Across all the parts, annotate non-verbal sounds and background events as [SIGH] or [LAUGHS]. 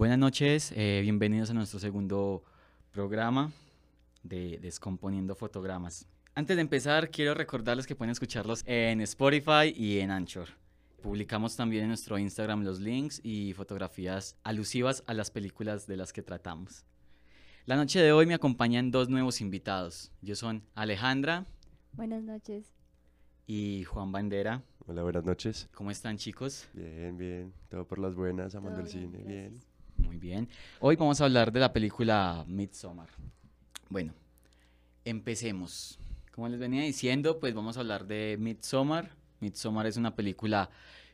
Buenas noches, eh, bienvenidos a nuestro segundo programa de Descomponiendo Fotogramas. Antes de empezar, quiero recordarles que pueden escucharlos en Spotify y en Anchor. Publicamos también en nuestro Instagram los links y fotografías alusivas a las películas de las que tratamos. La noche de hoy me acompañan dos nuevos invitados. Yo son Alejandra Buenas noches. y Juan Bandera. Hola, buenas noches. ¿Cómo están chicos? Bien, bien. Todo por las buenas, amando Todo el bien, cine. gracias. Bien. Bien. Hoy vamos a hablar de la película Midsommar. Bueno, empecemos. Como les venía diciendo, pues vamos a hablar de Midsommar. Midsommar es una película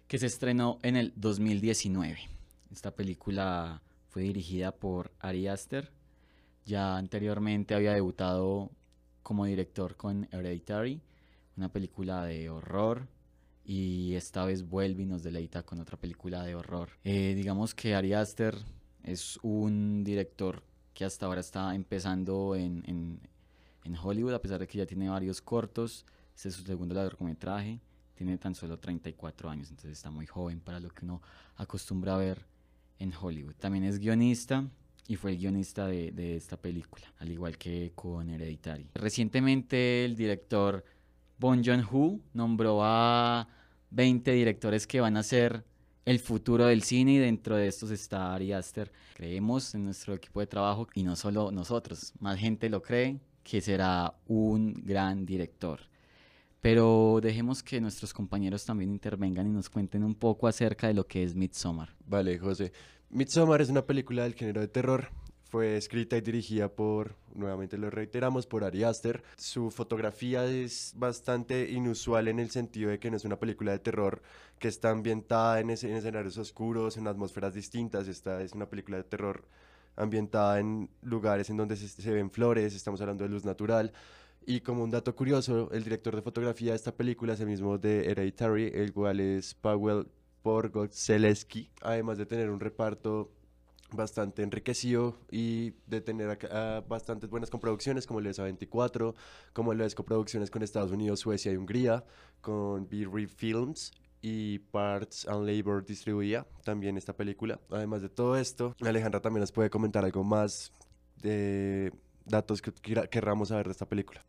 que se estrenó en el 2019. Esta película fue dirigida por Ari Aster. Ya anteriormente había debutado como director con Hereditary, una película de horror. Y esta vez vuelve y nos deleita con otra película de horror. Eh, digamos que Ari Aster es un director que hasta ahora está empezando en, en- Hollywood, a pesar de que ya tiene varios cortos. Este es su segundo largometraje. Tiene tan solo 34 años, entonces está muy joven para lo que uno acostumbra a ver en Hollywood. También es guionista y fue el guionista de, de esta película, al igual que con Hereditary. Recientemente el director Bon Joon-ho nombró a 20 directores que van a ser el futuro del cine y dentro de estos está Ari Aster. Creemos en nuestro equipo de trabajo y no solo nosotros, más gente lo cree que será un gran director. Pero dejemos que nuestros compañeros también intervengan y nos cuenten un poco acerca de lo que es Midsommar. Vale, José. Midsommar es una película del género de terror. Fue escrita y dirigida por, nuevamente lo reiteramos, por Ari Aster. Su fotografía es bastante inusual en el sentido de que no es una película de terror que está ambientada en, escenarios oscuros, en atmósferas distintas. Esta es una película de terror ambientada en lugares en donde se, ven flores, estamos hablando de luz natural. Y como un dato curioso, el director de fotografía de esta película es el mismo de Hereditary, el cual es Paweł Porgoszeleski, además de tener un reparto bastante enriquecido y de tener ah, bastantes buenas coproducciones como el de A24, como las coproducciones con Estados Unidos, Suecia y Hungría, con B-Reef Films y Parts and Labor distribuía también esta película. Además de todo esto, Alejandra también nos puede comentar algo más de datos que querramos saber de esta película.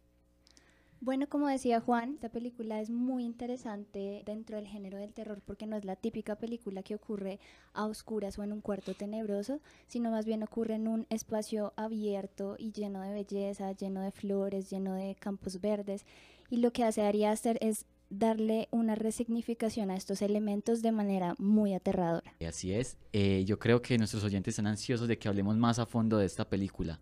Bueno, como decía Juan, esta película es muy interesante dentro del género del terror porque no es la típica película que ocurre a oscuras o en un cuarto tenebroso, sino más bien ocurre en un espacio abierto y lleno de belleza, lleno de flores, lleno de campos verdes. Y lo que hace Ari es darle una resignificación a estos elementos de manera muy aterradora. Así es. Eh, yo creo que nuestros oyentes están ansiosos de que hablemos más a fondo de esta película.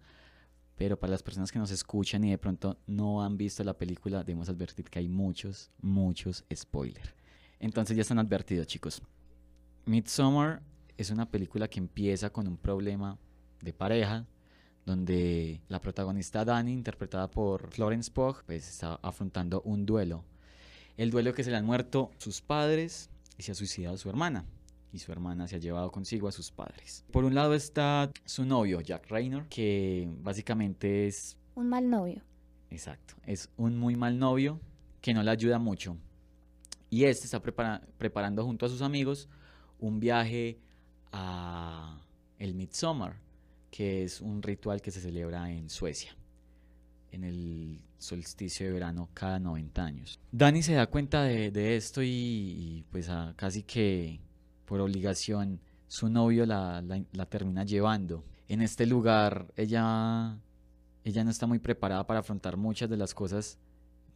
Pero para las personas que nos escuchan y de pronto no han visto la película, debemos advertir que hay muchos, muchos spoilers. Entonces ya están advertidos, chicos. Midsommar es una película que empieza con un problema de pareja, donde la protagonista Dani, interpretada por Florence Pugh, pues está afrontando un duelo. El duelo que se le han muerto sus padres y se ha suicidado su hermana. Y su hermana se ha llevado consigo a sus padres. Por un lado está su novio, Jack Raynor, que básicamente es, Un mal novio. exacto, es un muy mal novio que no le ayuda mucho. Y este está prepara- preparando junto a sus amigos un viaje a el Midsommar, que es un ritual que se celebra en Suecia, en el solsticio de verano cada 90 años. Dani se da cuenta de, de esto y, y, pues a- casi que por obligación su novio la, la- termina llevando. En este lugar ella, ella no está muy preparada para afrontar muchas de las cosas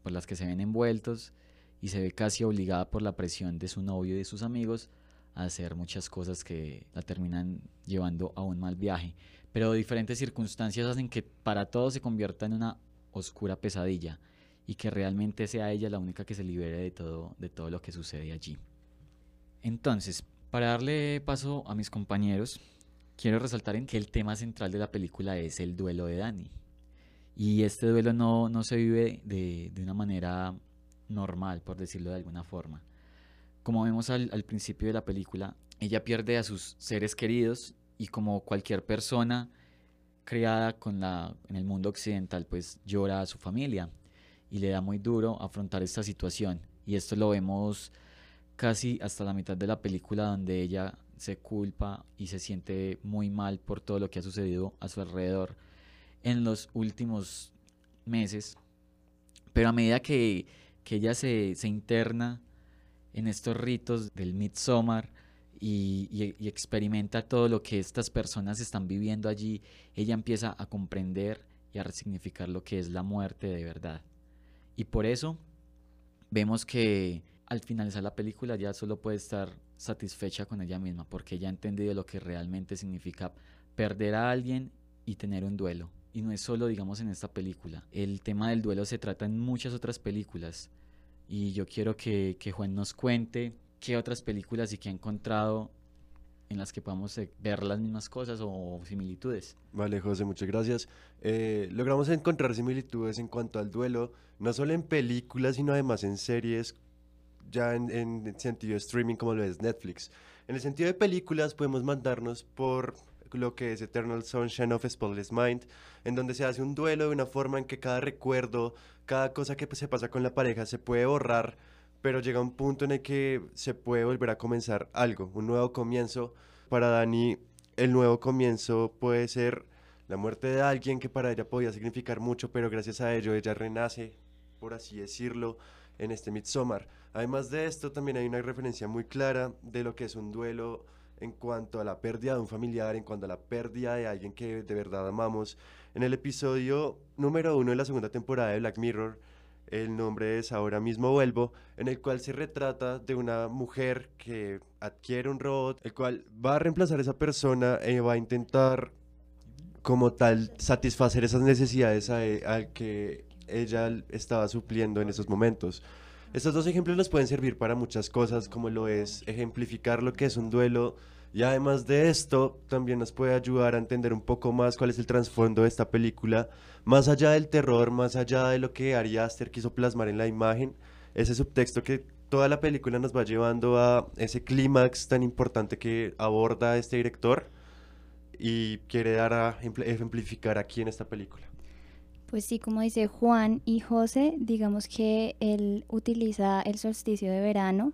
por las que se ven envueltos y se ve casi obligada por la presión de su novio y de sus amigos a hacer muchas cosas que la terminan llevando a un mal viaje. Pero diferentes circunstancias hacen que para todos se convierta en una oscura pesadilla y que realmente sea ella la única que se libere de todo, de todo lo que sucede allí. Entonces, para darle paso a mis compañeros, quiero resaltar en que el tema central de la película es el duelo de Dani. Y este duelo no, no se vive de, de una manera normal, por decirlo de alguna forma. Como vemos al, principio de la película, ella pierde a sus seres queridos y como cualquier persona criada con la, en el mundo occidental, pues llora a su familia y le da muy duro afrontar esta situación. Y esto lo vemos casi hasta la mitad de la película donde ella se culpa y se siente muy mal por todo lo que ha sucedido a su alrededor en los últimos meses. Pero a medida que, que ella se, se interna en estos ritos del Midsommar, y, experimenta todo lo que estas personas están viviendo allí, ella empieza a comprender y a resignificar lo que es la muerte de verdad. Y por eso vemos que al finalizar la película ya solo puede estar satisfecha con ella misma, porque ella ha entendido lo que realmente significa perder a alguien y tener un duelo. Y no es solo, digamos, en esta película. El tema del duelo se trata en muchas otras películas. Y yo quiero que, que Juan nos cuente qué otras películas y qué ha encontrado en las que podamos eh, ver las mismas cosas o similitudes. Vale, José, muchas gracias. Eh, logramos encontrar similitudes en cuanto al duelo, no solo en películas, sino además en series, ya en, en sentido de streaming como lo es Netflix. En el sentido de películas podemos mandarnos por lo que es Eternal Sunshine of Spotless Mind, en donde se hace un duelo de una forma en que cada recuerdo, cada cosa que se pasa con la pareja se puede borrar pero llega un punto en el que se puede volver a comenzar algo, un nuevo comienzo. Para Dani, el nuevo comienzo puede ser la muerte de alguien que para ella podía significar mucho, pero gracias a ello ella renace, por así decirlo, en este Midsommar. Además de esto, también hay una referencia muy clara de lo que es un duelo en cuanto a la pérdida de un familiar, en cuanto a la pérdida de alguien que de verdad amamos. En el episodio número uno de la segunda temporada de Black Mirror, el nombre es Ahora mismo vuelvo, en el cual se retrata de una mujer que adquiere un robot, el cual va a reemplazar a esa persona y va a intentar como tal satisfacer esas necesidades al que ella estaba supliendo en esos momentos. Estos dos ejemplos nos pueden servir para muchas cosas, como lo es ejemplificar lo que es un duelo, y además de esto, también nos puede ayudar a entender un poco más cuál es el trasfondo de esta película, más allá del terror, más allá de lo que Ari Aster quiso plasmar en la imagen, ese subtexto que toda la película nos va llevando a ese clímax tan importante que aborda este director y quiere dar a ejemplificar aquí en esta película. Pues sí, como dice Juan y José, digamos que él utiliza el solsticio de verano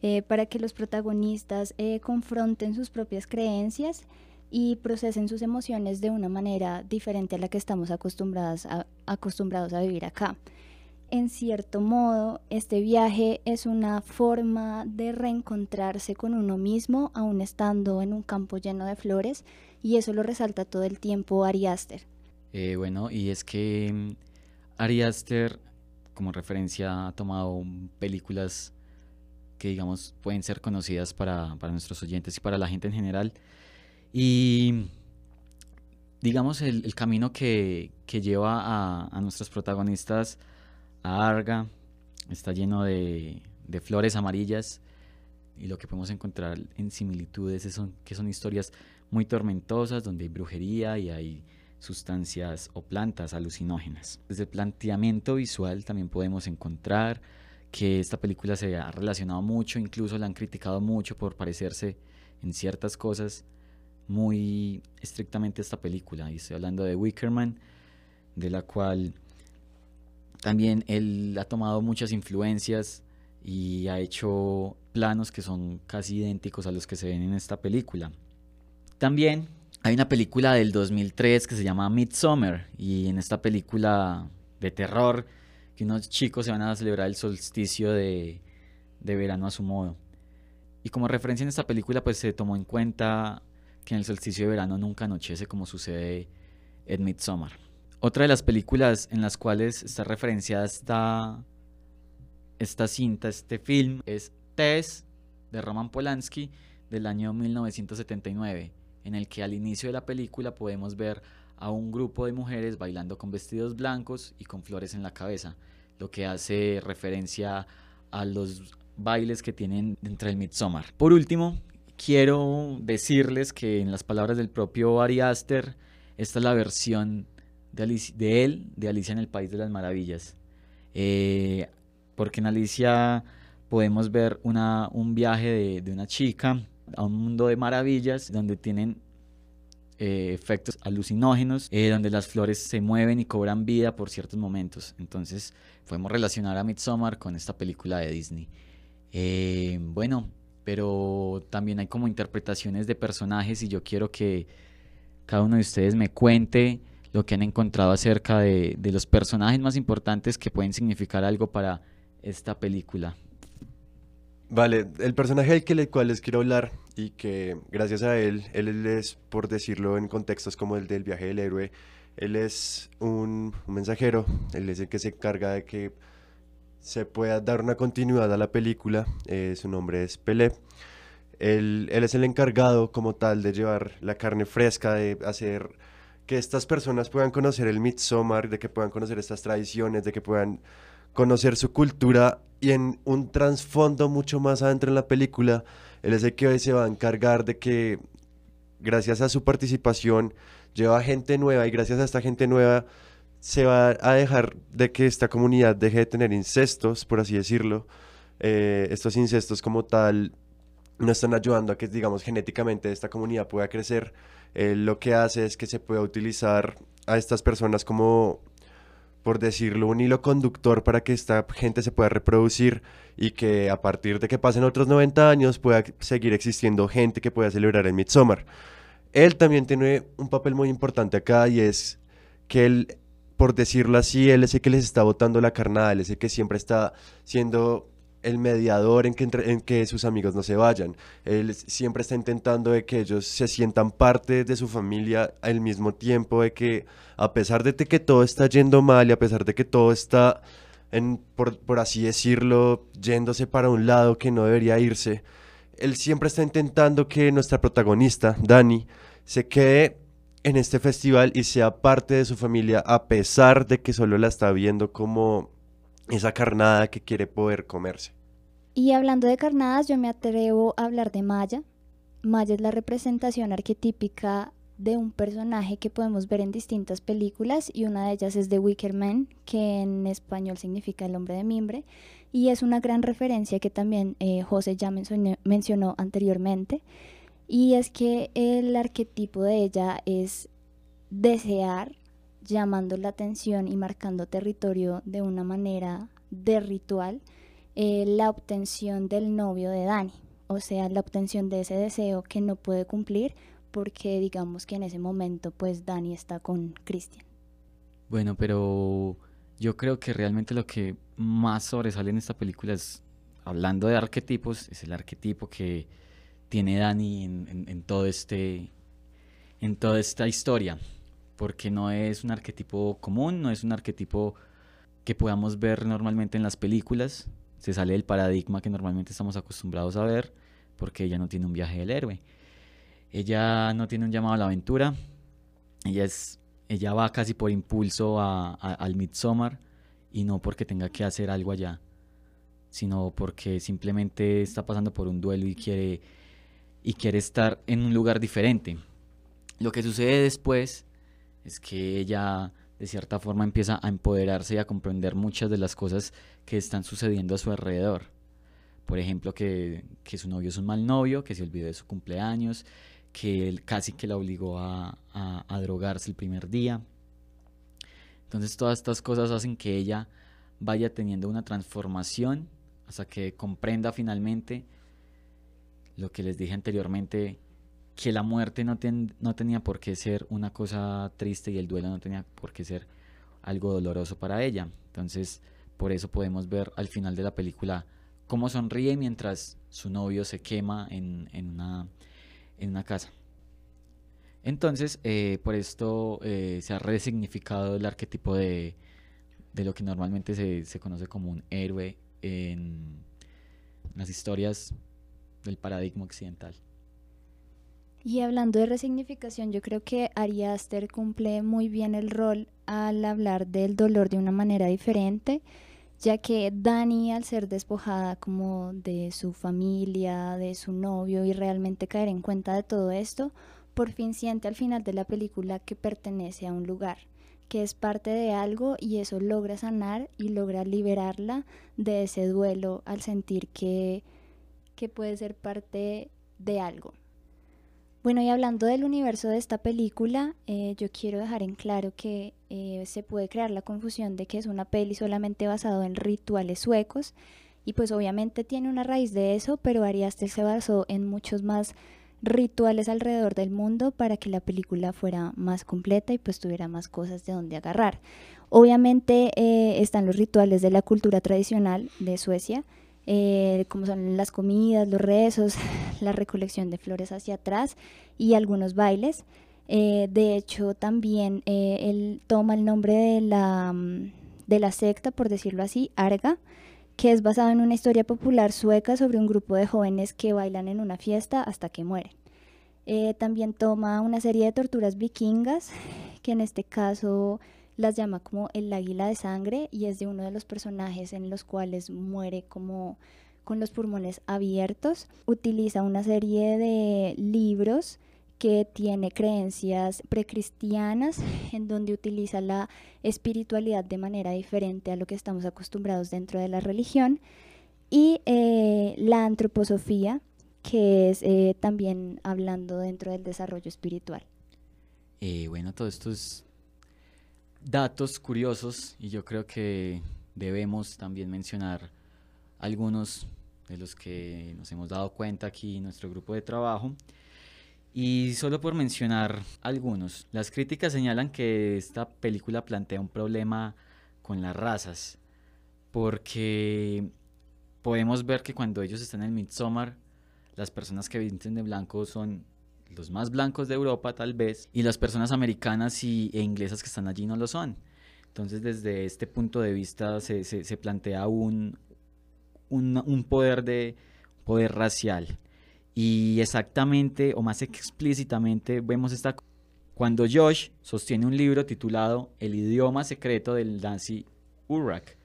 eh, para que los protagonistas eh, confronten sus propias creencias y procesen sus emociones de una manera diferente a la que estamos acostumbrados a, vivir acá. En cierto modo, este viaje es una forma de reencontrarse con uno mismo, aún estando en un campo lleno de flores, y eso lo resalta todo el tiempo Ari Aster. Eh, bueno, y es que mm, Ari Aster, como referencia, ha tomado películas que digamos pueden ser conocidas para, nuestros oyentes y para la gente en general. Y digamos el, camino que, lleva a, nuestros protagonistas a Arga está lleno de, flores amarillas y lo que podemos encontrar en similitudes son, que son historias muy tormentosas donde hay brujería y hay sustancias o plantas alucinógenas. Desde el planteamiento visual también podemos encontrar que esta película se ha relacionado mucho, incluso la han criticado mucho por parecerse en ciertas cosas muy estrictamente a esta película. Y estoy hablando de Wickerman, de la cual también él ha tomado muchas influencias y ha hecho planos que son casi idénticos a los que se ven en esta película. También hay una película del 2003 que se llama Midsommar y en esta película de terror que unos chicos se van a celebrar el solsticio de, verano a su modo. Y como referencia en esta película, pues se tomó en cuenta que en el solsticio de verano nunca anochece como sucede en Midsommar. Otra de las películas en las cuales está referenciada esta, esta cinta, este film, es Tess de Roman Polanski del año 1979, en el que al inicio de la película podemos ver a un grupo de mujeres bailando con vestidos blancos y con flores en la cabeza, lo que hace referencia a los bailes que tienen dentro del Midsommar. Por último, quiero decirles que en las palabras del propio Ari Aster, esta es la versión de, él de Alicia en el País de las Maravillas. Eh, porque en Alicia podemos ver una, un viaje de, de una chica a un mundo de maravillas donde tienen eh, efectos alucinógenos, eh, donde las flores se mueven y cobran vida por ciertos momentos. Entonces podemos relacionar a Midsommar con esta película de Disney. Eh, bueno, pero también hay como interpretaciones de personajes y yo quiero que cada uno de ustedes me cuente lo que han encontrado acerca de, de los personajes más importantes que pueden significar algo para esta película. Vale, el personaje del cual les quiero hablar y que gracias a él, él es, por decirlo en contextos como el del viaje del héroe, él es un, un mensajero, él es el que se encarga de que se pueda dar una continuidad a la película, eh, su nombre es Pelé. Él, él es el encargado como tal de llevar la carne fresca, de hacer que estas personas puedan conocer el Midsommar, de que puedan conocer estas tradiciones, de que puedan conocer su cultura y en un trasfondo mucho más adentro en la película, el hoy se va a encargar de que gracias a su participación lleva gente nueva y gracias a esta gente nueva se va a dejar de que esta comunidad deje de tener incestos, por así decirlo. Eh, estos incestos como tal no están ayudando a que, digamos, genéticamente esta comunidad pueda crecer. Eh, lo que hace es que se pueda utilizar a estas personas como por decirlo, un hilo conductor para que esta gente se pueda reproducir y que a partir de que pasen otros 90 años pueda seguir existiendo gente que pueda celebrar el Midsommar. Él también tiene un papel muy importante acá y es que él, por decirlo así, él es el que les está botando la carnada, él es el que siempre está siendo el mediador en que, sus amigos no se vayan. Él siempre está intentando de que ellos se sientan parte de su familia al mismo tiempo, de que a pesar de que todo está yendo mal y a pesar de que todo está, en, por, por así decirlo, yéndose para un lado que no debería irse, él siempre está intentando que nuestra protagonista, Dani, se quede en este festival y sea parte de su familia a pesar de que solo la está viendo como esa carnada que quiere poder comerse. Y hablando de carnadas, yo me atrevo a hablar de Maya. Maya es la representación arquetípica de un personaje que podemos ver en distintas películas y una de ellas es The Wicker Man, que en español significa el hombre de mimbre, y es una gran referencia que también eh, José ya mencionó, mencionó anteriormente, y es que el arquetipo de ella es desear, llamando la atención y marcando territorio de una manera de ritual, eh, la obtención del novio de Dani, o sea, la obtención de ese deseo que no puede cumplir porque digamos que en ese momento pues Dani está con Christian. Bueno, pero yo creo que realmente lo que más sobresale en esta película es, hablando de arquetipos, es el arquetipo que tiene Dani en, en todo este, en toda esta historia porque no es un arquetipo común, no es un arquetipo que podamos ver normalmente en las películas, se sale del paradigma que normalmente estamos acostumbrados a ver, porque ella no tiene un viaje del héroe. Ella no tiene un llamado a la aventura, ella, es, ella va casi por impulso a, al Midsommar y no porque tenga que hacer algo allá, sino porque simplemente está pasando por un duelo y quiere, y quiere estar en un lugar diferente. Lo que sucede después es que ella de cierta forma empieza a empoderarse y a comprender muchas de las cosas que están sucediendo a su alrededor. Por ejemplo, que, su novio es un mal novio, que se olvidó de su cumpleaños, que él casi que la obligó a, a drogarse el primer día. Entonces todas estas cosas hacen que ella vaya teniendo una transformación hasta que comprenda finalmente lo que les dije anteriormente, que la muerte no, tenía por qué ser una cosa triste y el duelo no tenía por qué ser algo doloroso para ella. Entonces, por eso podemos ver al final de la película cómo sonríe mientras su novio se quema en, una, casa. Entonces, eh, por esto eh, se ha resignificado el arquetipo de, lo que normalmente se, conoce como un héroe en las historias del paradigma occidental. Y hablando de resignificación, yo creo que Ari Aster cumple muy bien el rol al hablar del dolor de una manera diferente, ya que Dani, al ser despojada como de su familia, de su novio y realmente caer en cuenta de todo esto, por fin siente al final de la película que pertenece a un lugar, que es parte de algo y eso logra sanar y logra liberarla de ese duelo al sentir que, que puede ser parte de algo. Bueno, y hablando del universo de esta película, eh, yo quiero dejar en claro que eh, se puede crear la confusión de que es una peli solamente basada en rituales suecos Y pues obviamente tiene una raíz de eso, pero Ari Aster se basó en muchos más rituales alrededor del mundo para que la película fuera más completa y pues tuviera más cosas de donde agarrar. Obviamente eh, están los rituales de la cultura tradicional de Suecia, eh, como son las comidas, los rezos, [LAUGHS] la recolección de flores hacia atrás y algunos bailes. Eh, de hecho, también él toma el nombre de la, mm, de la secta, por decirlo así, Arga, que es basado en una historia popular sueca sobre un grupo de jóvenes que bailan en una fiesta hasta que mueren. Eh, también toma una serie de torturas vikingas, que en este caso las llama como el águila de sangre y es de uno de los personajes en los cuales muere como con los pulmones abiertos. Utiliza una serie de libros que tiene creencias precristianas, en donde utiliza la espiritualidad de manera diferente a lo que estamos acostumbrados dentro de la religión, y eh, la antroposofía, que es eh, también hablando dentro del desarrollo espiritual. Eh, bueno, todos estos datos curiosos, y yo creo que debemos también mencionar algunos de los que nos hemos dado cuenta aquí en nuestro grupo de trabajo. Y solo por mencionar algunos, las críticas señalan que esta película plantea un problema con las razas, porque podemos ver que cuando ellos están en Midsommar, las personas que visten de blanco son los más blancos de Europa tal vez, y las personas americanas y, e inglesas que están allí no lo son. Entonces desde este punto de vista se, plantea un, un, poder, de, poder racial. Y exactamente, o más explícitamente, vemos esta cuando Josh sostiene un libro titulado El idioma secreto del nazi Urak.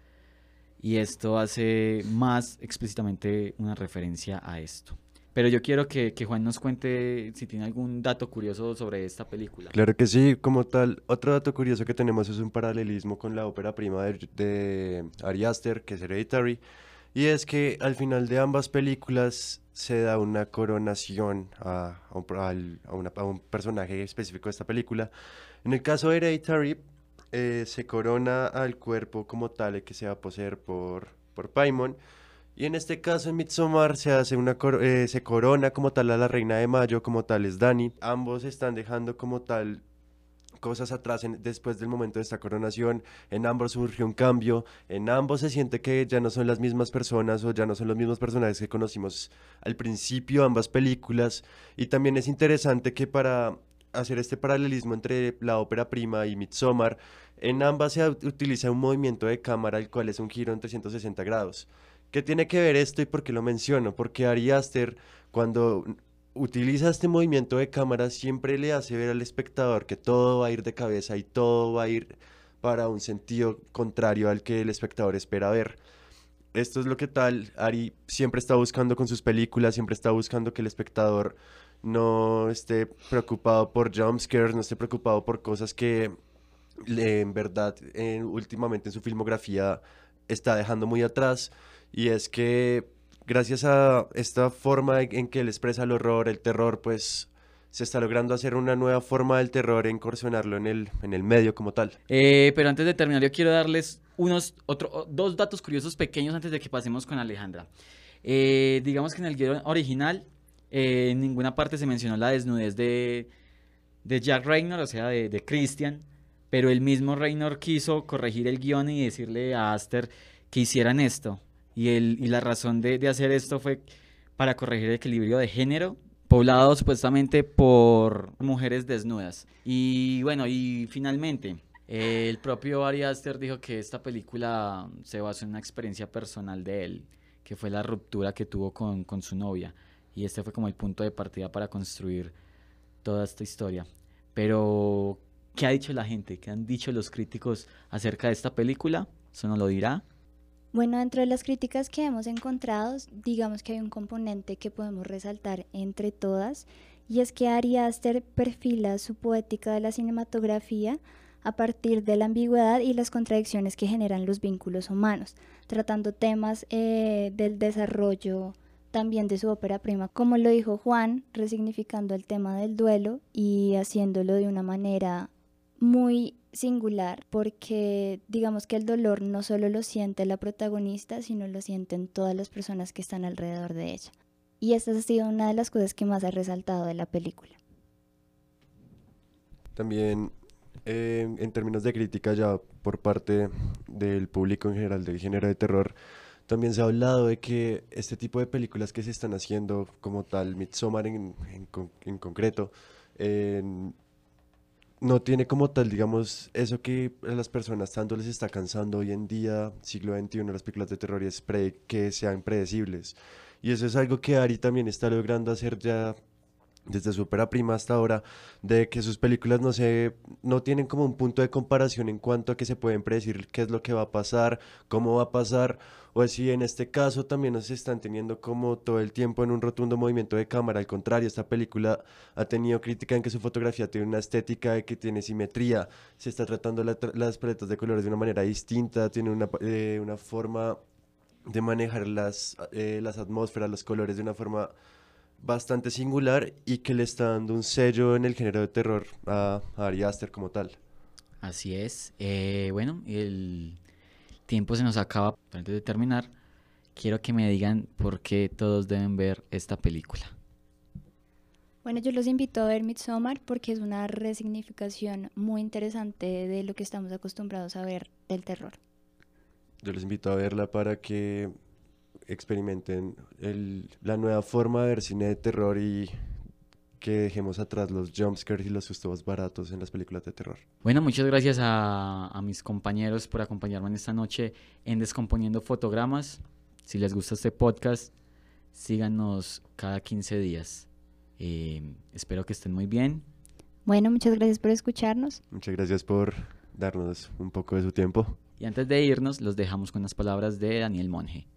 Y esto hace más explícitamente una referencia a esto. Pero yo quiero que, Juan nos cuente si tiene algún dato curioso sobre esta película. Claro que sí, como tal, otro dato curioso que tenemos es un paralelismo con la ópera prima de, de Ari Aster, que es Hereditary, y es que al final de ambas películas se da una coronación a, un, personaje específico de esta película. En el caso de Hereditary, eh, se corona al cuerpo como tal que se va a poseer por, por Paimon. Y en este caso, en Midsommar, se hace una eh, se corona como tal a la reina de Mayo, como tal es Dani. Ambos están dejando como tal cosas atrás después del momento de esta coronación, en ambos surgió un cambio, en ambos se siente que ya no son las mismas personas o ya no son los mismos personajes que conocimos al principio, ambas películas, y también es interesante que para hacer este paralelismo entre la ópera prima y Midsommar, en ambas se utiliza un movimiento de cámara, el cual es un giro en 360 grados. ¿Qué tiene que ver esto y por qué lo menciono? Porque Ari Aster, cuando utiliza este movimiento de cámara siempre le hace ver al espectador que todo va a ir de cabeza y todo va a ir para un sentido contrario al que el espectador espera ver. Esto es lo que tal Ari siempre está buscando con sus películas, siempre está buscando que el espectador no esté preocupado por jumpscares, no esté preocupado por cosas que en verdad últimamente en su filmografía está dejando muy atrás. Y es que gracias a esta forma en que él expresa el horror, el terror, pues se está logrando hacer una nueva forma del terror e incursionarlo en el, en el medio como tal. Eh, pero antes de terminar, yo quiero darles unos otro, dos datos curiosos pequeños antes de que pasemos con Alejandra. Eh, digamos que en el guion original eh, en ninguna parte se mencionó la desnudez de, de Jack Raynor, o sea, de, de Christian, pero el mismo Raynor quiso corregir el guion y decirle a Aster que hicieran esto. Y, el, y la razón de, de hacer esto fue para corregir el equilibrio de género, poblado supuestamente por mujeres desnudas. Y bueno, y finalmente, el propio Ari Aster dijo que esta película se basó en una experiencia personal de él, que fue la ruptura que tuvo con, con su novia. Y este fue como el punto de partida para construir toda esta historia. Pero, ¿qué ha dicho la gente? ¿Qué han dicho los críticos acerca de esta película? Eso no lo dirá bueno, dentro de las críticas que hemos encontrado, digamos que hay un componente que podemos resaltar entre todas, y es que Ari Aster perfila su poética de la cinematografía a partir de la ambigüedad y las contradicciones que generan los vínculos humanos, tratando temas eh, del desarrollo también de su ópera prima, como lo dijo Juan, resignificando el tema del duelo y haciéndolo de una manera muy singular porque digamos que el dolor no solo lo siente la protagonista, sino lo sienten todas las personas que están alrededor de ella. Y esta ha sido una de las cosas que más ha resaltado de la película. También eh, en términos de crítica ya por parte del público en general del género de terror, también se ha hablado de que este tipo de películas que se están haciendo como tal, Midsommar en, en concreto, no tiene como tal, digamos, eso que a las personas tanto les está cansando hoy en día, siglo XXI, las películas de terror, y es que sean predecibles. Y eso es algo que Ari también está logrando hacer ya desde su ópera prima hasta ahora, de que sus películas no se, no tienen como un punto de comparación en cuanto a que se pueden predecir qué es lo que va a pasar, cómo va a pasar, o si en este caso también nos están teniendo como todo el tiempo en un rotundo movimiento de cámara, al contrario, esta película ha tenido crítica en que su fotografía tiene una estética que tiene simetría, se está tratando las paletas de colores de una manera distinta, tiene una, eh, una forma de manejar las, eh, las atmósferas, los colores de una forma bastante singular y que le está dando un sello en el género de terror a, Ari Aster como tal. Así es. Eh, bueno, el tiempo se nos acaba. Antes de terminar, quiero que me digan por qué todos deben ver esta película. Bueno, yo los invito a ver Midsommar porque es una resignificación muy interesante de lo que estamos acostumbrados a ver del terror. Yo les invito a verla para que experimenten la nueva forma de ver cine de terror y que dejemos atrás los jumpscares y los sustos baratos en las películas de terror. Bueno, muchas gracias a, a, mis compañeros por acompañarme en esta noche en Descomponiendo Fotogramas. Si les gusta este podcast, síganos cada 15 días. Eh, espero que estén muy bien. Bueno, muchas gracias por escucharnos. Muchas gracias por darnos un poco de su tiempo. Y antes de irnos, los dejamos con las palabras de Daniel Monge.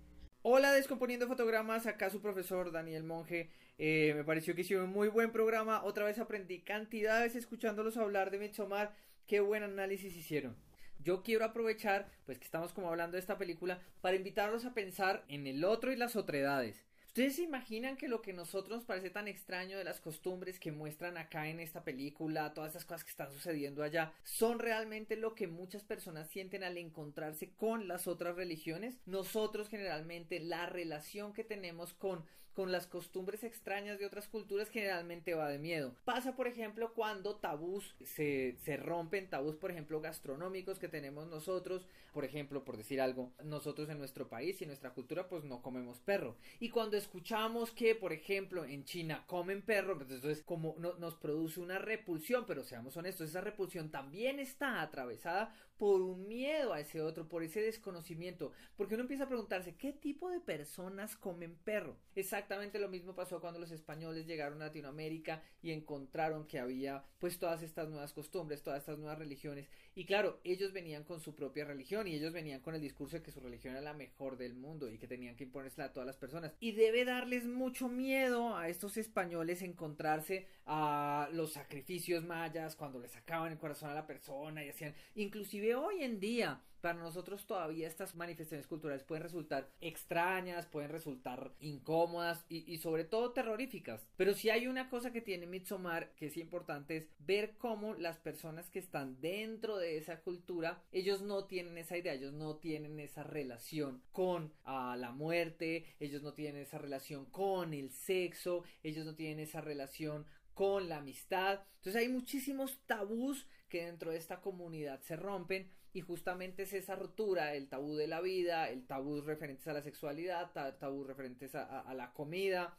Hola, Descomponiendo Fotogramas, acá su profesor Daniel Monge. Eh, me pareció que hicieron un muy buen programa. Otra vez aprendí cantidades escuchándolos hablar de Midsommar. Qué buen análisis hicieron. Yo quiero aprovechar, pues que estamos como hablando de esta película, para invitarlos a pensar en el otro y las otredades. ¿Ustedes se imaginan que lo que nosotros nos parece tan extraño de las costumbres que muestran acá en esta película, todas esas cosas que están sucediendo allá, son realmente lo que muchas personas sienten al encontrarse con las otras religiones? Nosotros generalmente la relación que tenemos con con las costumbres extrañas de otras culturas generalmente va de miedo. Pasa, por ejemplo, cuando tabús se, se, rompen, tabús, por ejemplo, gastronómicos que tenemos nosotros, por ejemplo, por decir algo, nosotros en nuestro país y en nuestra cultura, pues no comemos perro. Y cuando escuchamos que, por ejemplo, en China comen perro, pues entonces como no, nos produce una repulsión, pero seamos honestos, esa repulsión también está atravesada por un miedo a ese otro, por ese desconocimiento, porque uno empieza a preguntarse, ¿qué tipo de personas comen perro? Exactamente lo mismo pasó cuando los españoles llegaron a Latinoamérica y encontraron que había pues todas estas nuevas costumbres, todas estas nuevas religiones, y claro, ellos venían con su propia religión y ellos venían con el discurso de que su religión era la mejor del mundo y que tenían que imponérsela a todas las personas. Y debe darles mucho miedo a estos españoles encontrarse a los sacrificios mayas cuando le sacaban el corazón a la persona y hacían inclusive hoy en día para nosotros todavía estas manifestaciones culturales pueden resultar extrañas, pueden resultar incómodas y, sobre todo terroríficas. Pero si hay una cosa que tiene Midsommar que es importante es ver cómo las personas que están dentro de esa cultura, ellos no tienen esa idea, ellos no tienen esa relación con ah, la muerte, ellos no tienen esa relación con el sexo, ellos no tienen esa relación con la amistad. Entonces hay muchísimos tabús que dentro de esta comunidad se rompen y justamente es esa rotura, el tabú de la vida, el tabú referentes a la sexualidad, tabú referentes a, la comida,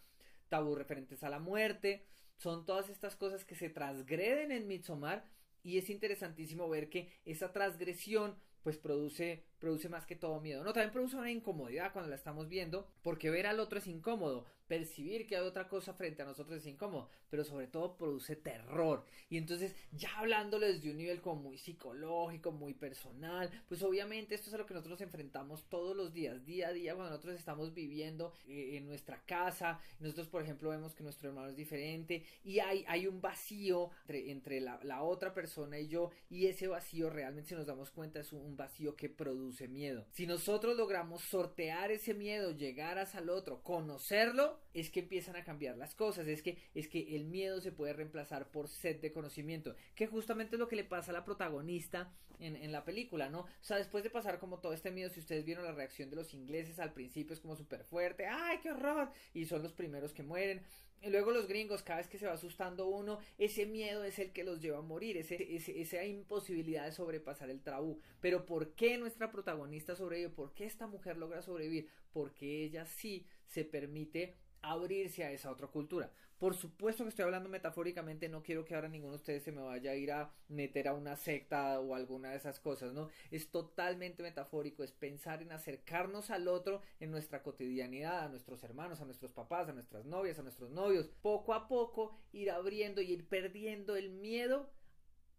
tabú referentes a la muerte, son todas estas cosas que se transgreden en Midsommar y es interesantísimo ver que esa transgresión pues produce, produce más que todo miedo. No, también produce una incomodidad cuando la estamos viendo, porque ver al otro es incómodo, percibir que hay otra cosa frente a nosotros es incómodo, pero sobre todo produce terror. Y entonces, ya hablándolo desde un nivel como muy psicológico, muy personal, pues obviamente esto es a lo que nosotros enfrentamos todos los días, día a día, cuando nosotros estamos viviendo eh, en nuestra casa. Nosotros, por ejemplo, vemos que nuestro hermano es diferente y hay, hay un vacío entre, la, la, otra persona y yo, y ese vacío realmente, si nos damos cuenta, es un vacío que produce miedo. Si nosotros logramos sortear ese miedo, llegar hasta el otro, conocerlo, es que empiezan a cambiar las cosas, es que, es que el miedo se puede reemplazar por sed de conocimiento, que justamente es lo que le pasa a la protagonista en, en, la película, ¿no? O sea, después de pasar como todo este miedo, si ustedes vieron la reacción de los ingleses al principio es como súper fuerte, ¡ay, qué horror! Y son los primeros que mueren. Y luego los gringos, cada vez que se va asustando uno, ese miedo es el que los lleva a morir, esa imposibilidad de sobrepasar el tabú. Pero ¿por qué nuestra protagonista sobrevive? ¿Por qué esta mujer logra sobrevivir? Porque ella sí se permite abrirse a esa otra cultura. Por supuesto que estoy hablando metafóricamente, no quiero que ahora ninguno de ustedes se me vaya a ir a meter a una secta o alguna de esas cosas, ¿no? Es totalmente metafórico, es pensar en acercarnos al otro en nuestra cotidianidad, a nuestros hermanos, a nuestros papás, a nuestras novias, a nuestros novios, poco a poco ir abriendo y ir perdiendo el miedo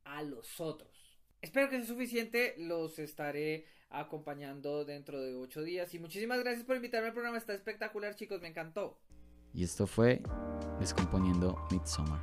a los otros. Espero que sea suficiente, los estaré acompañando dentro de ocho días y muchísimas gracias por invitarme al programa, está espectacular chicos, me encantó. Y esto fue Descomponiendo Midsommar.